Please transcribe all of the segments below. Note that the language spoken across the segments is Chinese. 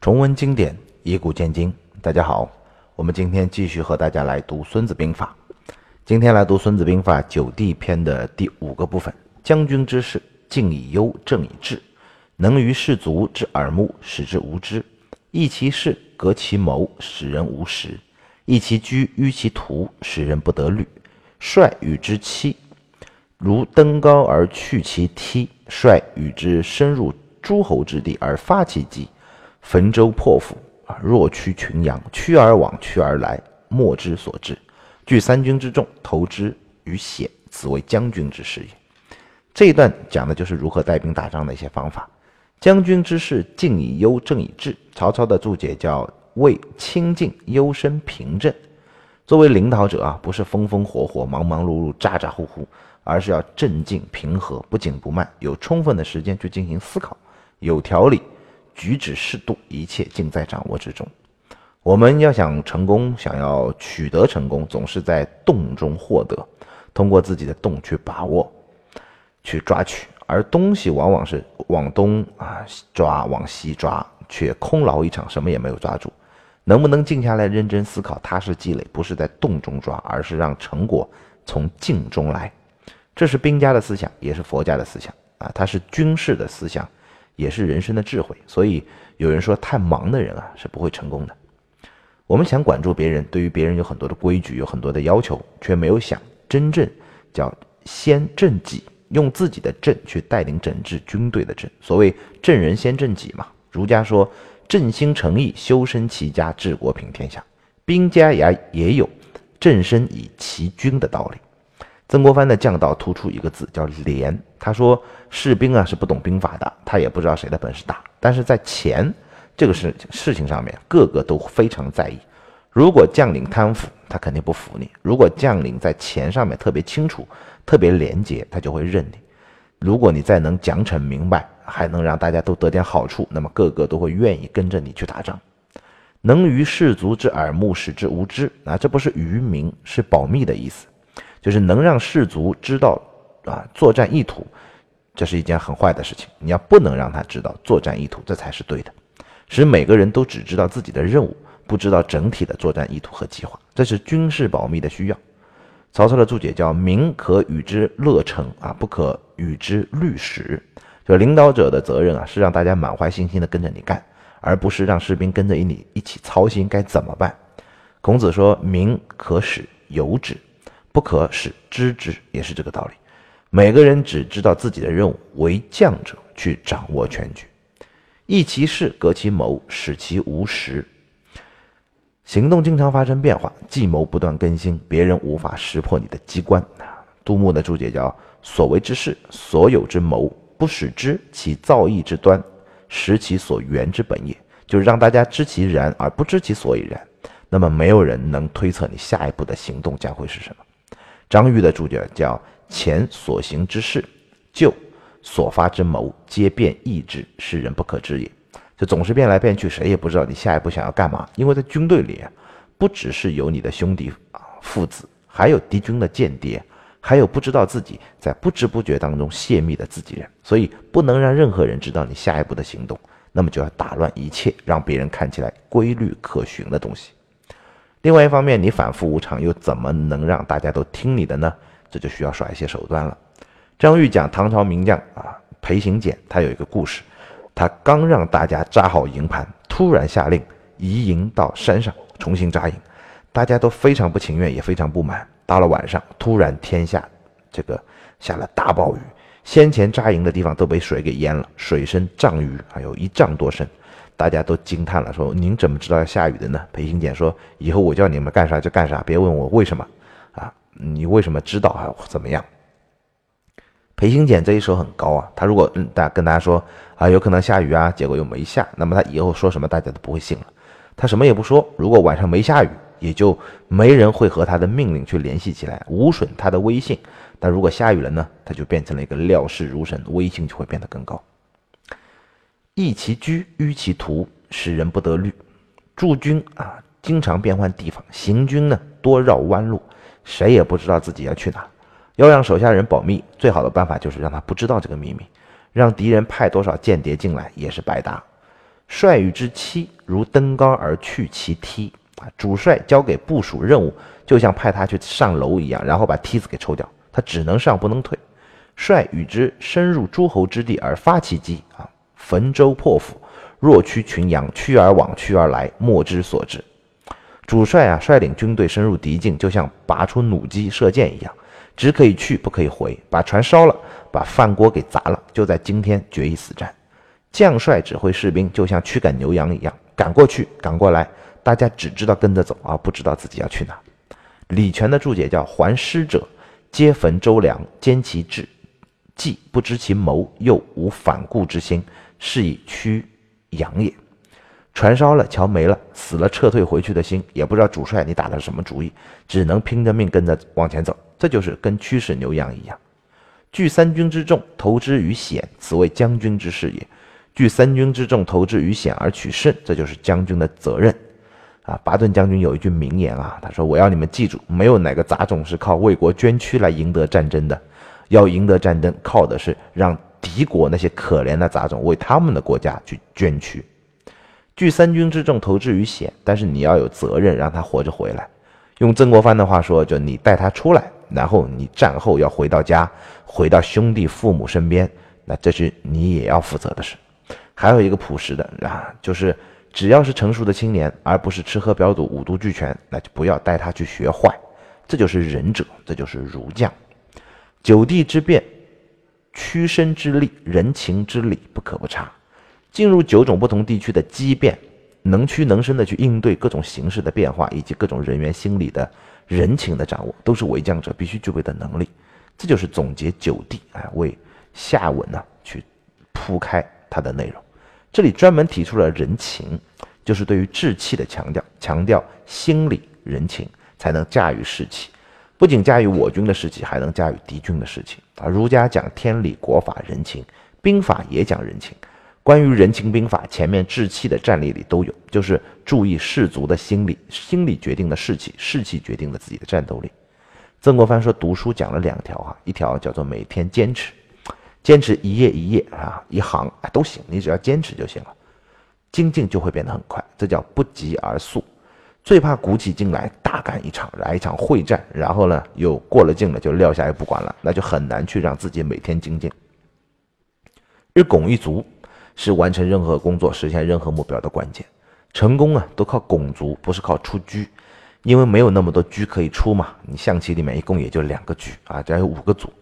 重温经典，以古鉴今。大家好，我们今天继续和大家来读《孙子兵法》。今天来读《孙子兵法·九地篇》的第五个部分：将军之事，静以忧，正以治。能于士卒之耳目，使之无知；益其事，革其谋，使人无识；益其居，迂其途，使人不得虑。帅与之期，如登高而去其梯；帅与之深入诸侯之地而发其击。汾州破釜啊，若驱群羊，驱而往，驱而来，莫之所至。聚三军之众，投之于险，此为将军之事也。这一段讲的就是如何带兵打仗的一些方法。将军之事，静以忧，正以治。曹操的注解叫为清静幽深平正。作为领导者啊，不是风风火火、忙忙碌碌、咋咋呼呼，而是要镇静平和，不紧不慢，有充分的时间去进行思考，有条理。举止适度，一切尽在掌握之中。我们要想成功，想要取得成功，总是在动中获得，通过自己的动去把握，去抓取。而东西往往是往东啊抓，往西抓，却空劳一场，什么也没有抓住。能不能静下来认真思考，踏实积累，不是在动中抓，而是让成果从静中来。这是兵家的思想，也是佛家的思想啊，它是军事的思想。也是人生的智慧，所以有人说，太忙的人啊是不会成功的。我们想管住别人，对于别人有很多的规矩，有很多的要求，却没有想真正叫先正己，用自己的正去带领整治军队的正。所谓正人先正己嘛。儒家说，正心诚意，修身齐家治国平天下。兵家也也有正身以齐军的道理。曾国藩的将道突出一个字叫廉。他说士兵啊是不懂兵法的，他也不知道谁的本事大，但是在钱这个事事情上面，个个都非常在意。如果将领贪腐，他肯定不服你；如果将领在钱上面特别清楚、特别廉洁，他就会认你。如果你再能奖惩明白，还能让大家都得点好处，那么个个都会愿意跟着你去打仗。能于士卒之耳目，使之无知啊，这不是愚民，是保密的意思。就是能让士卒知道啊作战意图，这是一件很坏的事情。你要不能让他知道作战意图，这才是对的。使每个人都只知道自己的任务，不知道整体的作战意图和计划，这是军事保密的需要。曹操的注解叫“民可与之乐成啊，不可与之虑史”。就领导者的责任啊，是让大家满怀信心的跟着你干，而不是让士兵跟着你一起操心该怎么办。孔子说：“民可使由之。”不可使知之，也是这个道理。每个人只知道自己的任务，为将者去掌握全局，益其事，革其谋，使其无实。行动经常发生变化，计谋不断更新，别人无法识破你的机关。杜牧的注解叫：“所为之事，所有之谋，不使之，其造诣之端，识其所缘之本也。”就是让大家知其然而不知其所以然，那么没有人能推测你下一步的行动将会是什么。张玉的注解叫“前所行之事，就所发之谋，皆变异之，世人不可知也。”就总是变来变去，谁也不知道你下一步想要干嘛。因为在军队里，不只是有你的兄弟啊父子，还有敌军的间谍，还有不知道自己在不知不觉当中泄密的自己人，所以不能让任何人知道你下一步的行动。那么就要打乱一切，让别人看起来规律可循的东西。另外一方面，你反复无常，又怎么能让大家都听你的呢？这就需要耍一些手段了。张玉讲唐朝名将啊，裴行俭，他有一个故事。他刚让大家扎好营盘，突然下令移营到山上重新扎营，大家都非常不情愿，也非常不满。到了晚上，突然天下这个下了大暴雨，先前扎营的地方都被水给淹了，水深丈余，还有一丈多深。大家都惊叹了，说：“您怎么知道要下雨的呢？”裴行俭说：“以后我叫你们干啥就干啥，别问我为什么，你为什么知道啊？怎么样？”裴行俭这一手很高啊，他如果嗯大跟大家说啊有可能下雨啊，结果又没下，那么他以后说什么大家都不会信了。他什么也不说，如果晚上没下雨，也就没人会和他的命令去联系起来，无损他的威信。但如果下雨了呢，他就变成了一个料事如神，威信就会变得更高。易其居，迂其途，使人不得虑。驻军啊，经常变换地方；行军呢，多绕弯路，谁也不知道自己要去哪。要让手下人保密，最好的办法就是让他不知道这个秘密。让敌人派多少间谍进来也是白搭。帅与之期，如登高而去其梯啊。主帅交给部署任务，就像派他去上楼一样，然后把梯子给抽掉，他只能上不能退。帅与之深入诸侯之地而发其击啊，焚舟破釜，若驱群羊，驱而往，驱而来，莫之所至。主帅啊，率领军队深入敌境，就像拔出弩机射箭一样，只可以去不可以回，把船烧了，把饭锅给砸了，就在今天决一死战。将帅指挥士兵，就像驱赶牛羊一样，赶过去，赶过来，大家只知道跟着走，而不知道自己要去哪。李全的注解叫：“还师者，皆焚周梁，兼其志，既不知其谋，又无反顾之心，是以驱羊也。”船烧了，桥没了，死了，撤退回去的心，也不知道主帅你打的什么主意，只能拼着命跟着往前走。这就是跟驱使牛羊一样。聚三军之众，投之于险，此为将军之事也。聚三军之众，投之于险而取胜，这就是将军的责任啊！巴顿将军有一句名言啊，他说：“我要你们记住，没有哪个杂种是靠为国捐躯来赢得战争的，要赢得战争，靠的是让敌国那些可怜的杂种为他们的国家去捐躯。聚三军之众，投之于险，但是你要有责任让他活着回来。用曾国藩的话说，就你带他出来，然后你战后要回到家，回到兄弟父母身边，那这是你也要负责的事。”还有一个朴实的啊，就是只要是成熟的青年，而不是吃喝嫖赌五毒俱全，那就不要带他去学坏。这就是仁者，这就是儒将。九地之变，屈身之力，人情之理不可不察。进入九种不同地区的机变，能屈能伸的去应对各种形势的变化，以及各种人员心理的人情的掌握，都是为将者必须具备的能力。这就是总结九地，哎，为下文呢去铺开它的内容。这里专门提出了人情，就是对于志气的强调，强调心理人情，才能驾驭士气。不仅驾驭我军的士气，还能驾驭敌军的士气啊！儒家讲天理、国法、人情，兵法也讲人情。关于人情兵法，前面志气的战例里都有，就是注意士卒的心理，心理决定了士气，士气决定了自己的战斗力。曾国藩说，读书讲了两条啊，一条叫做每天坚持。坚持一页一页啊，一行啊都行，你只要坚持就行了，精进就会变得很快。这叫不急而速。最怕鼓起劲来大干一场，来一场会战，然后呢又过了劲了就撂下也不管了，那就很难去让自己每天精进。日拱一卒是完成任何工作、实现任何目标的关键。成功啊都靠拱卒，不是靠出车，因为没有那么多车可以出嘛。你象棋里面一共也就两个车啊，这有五个卒。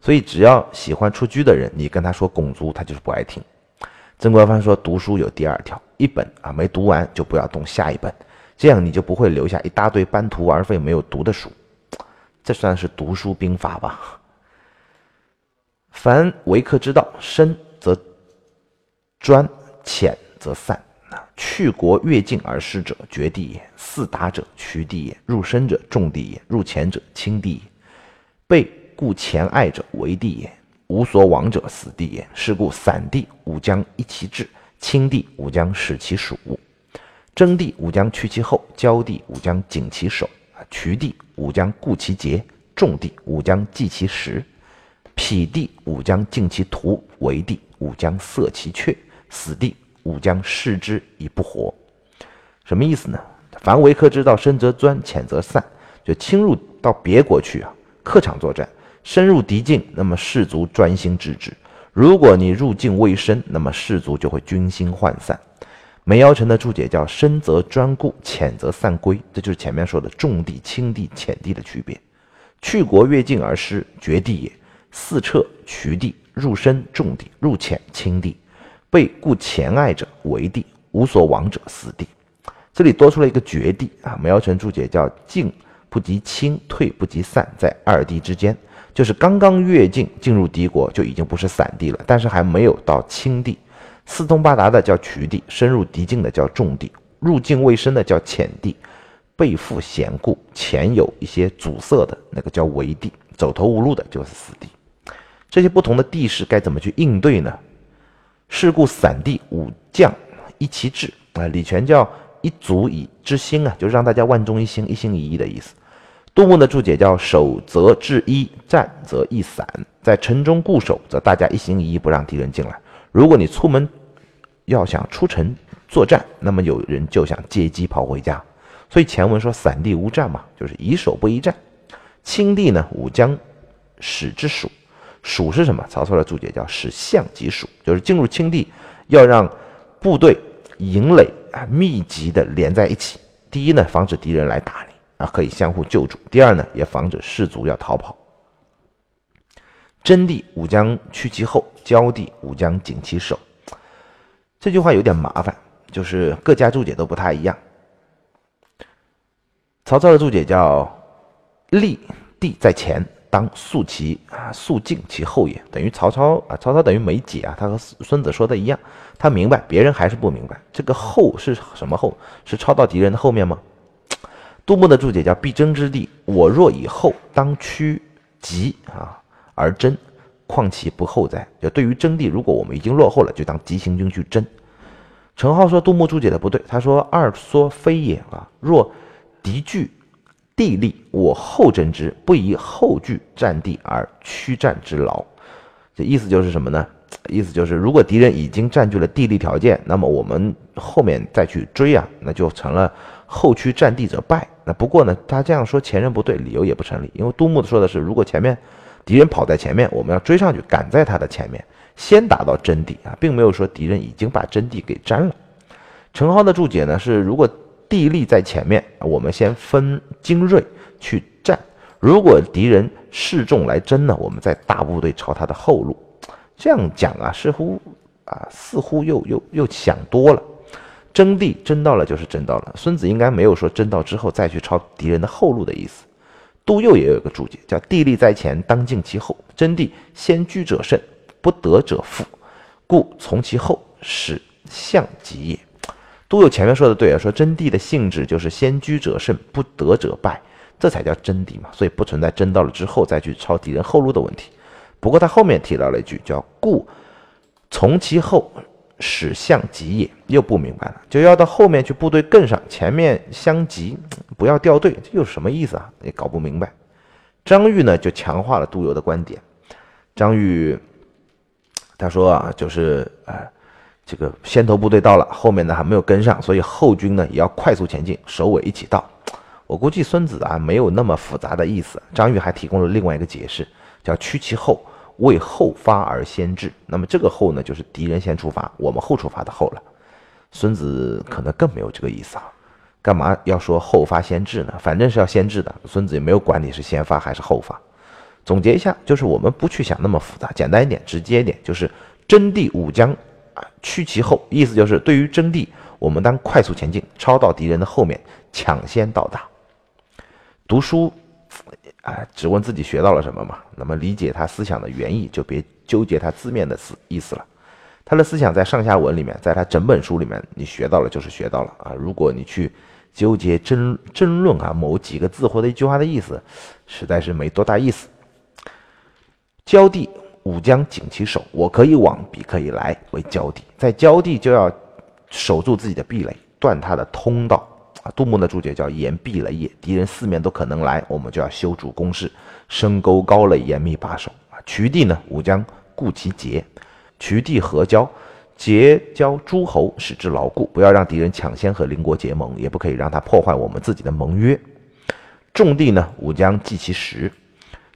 所以，只要喜欢出车的人，你跟他说拱卒，他就是不爱听。曾国藩说，读书有第二条，一本啊没读完就不要动下一本，这样你就不会留下一大堆半途而废没有读的书。这算是读书兵法吧？凡为客之道，深专，浅则散。去国越境而失者，绝地也；四达者，取地也；入深者，重地也；入浅者，轻地也。被故前爱者为地也，无所往者死地也。是故散地吾将一其志，轻地吾将使其属，争地吾将去其后，交地吾将紧其手，渠地吾将固其节，重地吾将记其时，匹地吾将尽其途，为地吾将塞其阙，死地吾将视之以不活。什么意思呢？凡为客之道，深则钻，浅则散，就侵入到别国去啊，客场作战。深入敌境，那么士卒专心致志；如果你入境未深，那么士卒就会军心涣散。梅尧臣的注解叫“深则专固，浅则散归”，这就是前面说的重地、轻地、浅地的区别。去国越境而失，绝地也；四撤渠地，入深重地，入浅轻地。被故前爱者为地，无所往者死地。这里多出了一个绝地啊！梅尧臣注解叫“进不及轻，退不及散，在二地之间”。就是刚刚越境进入敌国，就已经不是散地了，但是还没有到轻地，四通八达的叫渠地，深入敌境的叫重地，入境未深的叫浅地，背负险固，前有一些阻塞的那个叫围地，走投无路的就是死地。这些不同的地势该怎么去应对呢？是故散地五将一其志啊，李全叫一卒以之心啊，就是让大家万众一心，一心一意的意思。杜牧的注解叫“守则制一，战则易散”。在城中固守，则大家一心一意不让敌人进来。如果你出门要想出城作战，那么有人就想借机跑回家。所以前文说散地无战嘛，就是以守不宜战。清帝呢，武将使之蜀，蜀是什么？曹操的注解叫使相即蜀，就是进入清地要让部队营垒啊密集的连在一起。第一呢，防止敌人来打你啊，可以相互救助；第二呢，也防止士卒要逃跑。真地武将趋其后，交地武将紧其首。这句话有点麻烦，就是各家注解都不太一样。曹操的注解叫“立地在前，当肃其啊肃静其后也”，等于曹操啊，曹操等于没解啊，他和孙子说的一样，他明白，别人还是不明白。这个后是什么后？是抄到敌人的后面吗？杜牧的注解叫“必争之地，我若以后，当趋急啊而争，况其不后哉？”就对于争地，如果我们已经落后了，就当急行军去争。陈浩说杜牧注解的不对，他说“二说非也啊，若”敌据地利，我后征之，不以后据战地而屈战之劳。这意思就是什么呢？意思就是，如果敌人已经占据了地利条件，那么我们后面再去追啊，那就成了后驱战地者败。那不过呢，他这样说前人不对，理由也不成立。因为杜牧说的是，如果前面敌人跑在前面，我们要追上去，赶在他的前面，先打到阵地啊，并没有说敌人已经把阵地给占了。陈浩的注解呢是，如果地利在前面，我们先分精锐去战。如果敌人示众来争呢，我们再大部队朝他的后路。这样讲啊，似乎啊，似乎又又又想多了。争地争到了就是争到了。孙子应该没有说争到之后再去抄敌人的后路的意思。杜佑也有一个注解，叫地利在前，当敬其后。争地先居者胜，不得者负，故从其后，使相吉也。都有前面说的对啊，说真谛的性质就是先居者胜，不得者败，这才叫真谛嘛。所以不存在争到了之后再去抄敌人后路的问题。不过他后面提到了一句叫“故从其后，使相急也”，又不明白了，就要到后面去部队跟上，前面相急，不要掉队，这又是什么意思啊？也搞不明白。张玉呢就强化了杜游的观点。张玉他说啊，就是呃。这个先头部队到了，后面呢还没有跟上，所以后军呢也要快速前进，首尾一起到。我估计孙子啊没有那么复杂的意思。张玉还提供了另外一个解释，叫趋其后，为后发而先至。那么这个后呢，就是敌人先出发，我们后出发的后了。孙子可能更没有这个意思啊，干嘛要说后发先至呢？反正是要先至的。孙子也没有管你是先发还是后发。总结一下，就是我们不去想那么复杂，简单一点，直接一点，就是真地武将。啊，趋其后，意思就是对于征地，我们当快速前进，超到敌人的后面，抢先到达。读书，啊，只问自己学到了什么嘛？那么理解他思想的原意，就别纠结他字面的思意思了。他的思想在上下文里面，在他整本书里面，你学到了就是学到了啊。如果你去纠结争争论啊某几个字或者一句话的意思，实在是没多大意思。交地。武将紧其守，我可以往，彼可以来，为交地。在交地就要守住自己的壁垒，断他的通道。啊，杜牧的注解叫严壁垒也，敌人四面都可能来，我们就要修筑工事，深沟高垒，严密把守。啊，渠地呢，武将固其节，渠地合交，结交诸侯，使之牢固，不要让敌人抢先和邻国结盟，也不可以让他破坏我们自己的盟约。重地呢，武将计其时。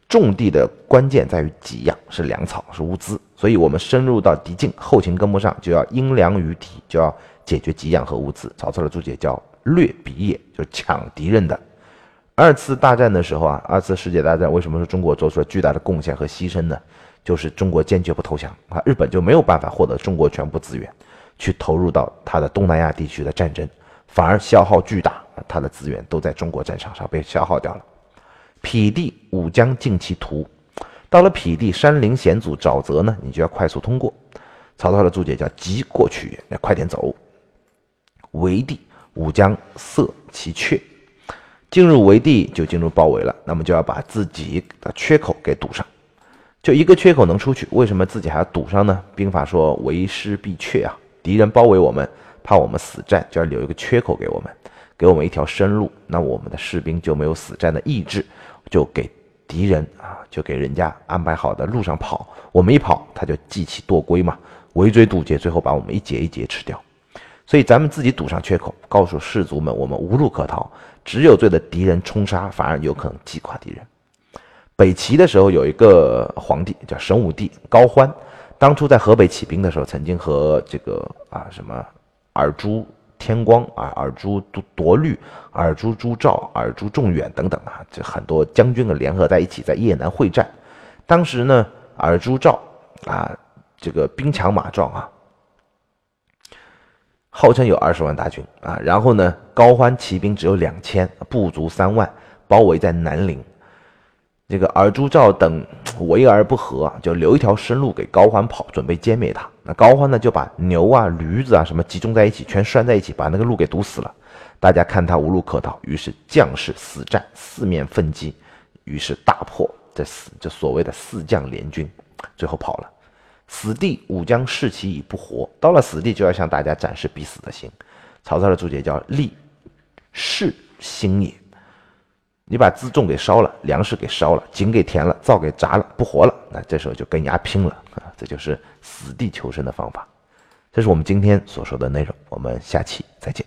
种地的关键在于给养，是粮草，是物资。所以，我们深入到敌境，后勤跟不上，就要因粮于敌，就要解决给养和物资。曹操的注解叫“掠彼也”，就是抢敌人的。二次大战的时候啊，二次世界大战为什么说中国做出了巨大的贡献和牺牲呢？就是中国坚决不投降啊，日本就没有办法获得中国全部资源，去投入到他的东南亚地区的战争，反而消耗巨大，他的资源都在中国战场上被消耗掉了。匹地武将尽其途，到了匹地山林险阻沼泽呢，你就要快速通过。曹操的注解叫急过去，要快点走。围地武将塞其阙，进入围地就进入包围了，那么就要把自己的缺口给堵上。就一个缺口能出去，为什么自己还要堵上呢？兵法说为师必缺啊，敌人包围我们，怕我们死战，就要留一个缺口给我们，给我们一条生路，那我们的士兵就没有死战的意志。就给敌人啊，就给人家安排好的路上跑，我们一跑，他就记起惰归嘛。围追堵截，最后把我们一节一节吃掉。所以咱们自己堵上缺口，告诉士卒们，我们无路可逃，只有对着敌人冲杀，反而有可能击垮敌人。北齐的时候有一个皇帝叫神武帝高欢，当初在河北起兵的时候，曾经和这个啊什么尔朱天光啊、尔朱夺律、尔朱朱兆、尔朱仲远等等啊，这很多将军啊联合在一起在邺南会战。当时呢，尔朱兆啊这个兵强马壮啊。号称有二十万大军啊，然后呢，高欢骑兵只有两千，不足三万，包围在南陵。这个尔朱兆等 围而不和，就留一条生路给高欢跑，准备歼灭他。那高欢呢，就把牛啊、驴子啊什么集中在一起，全拴在一起，把那个路给堵死了。大家看他无路可逃，于是将士死战，四面奋击，于是大破这四这所谓的四将联军，最后跑了。死地，吾将视其已不活。到了死地，就要向大家展示必死的心。曹操的注解叫“立是心也”。你把辎重给烧了，粮食给烧了，井给填了，灶给砸了，不活了，那这时候就跟牙拼了啊！这就是死地求生的方法。这是我们今天所说的内容。我们下期再见。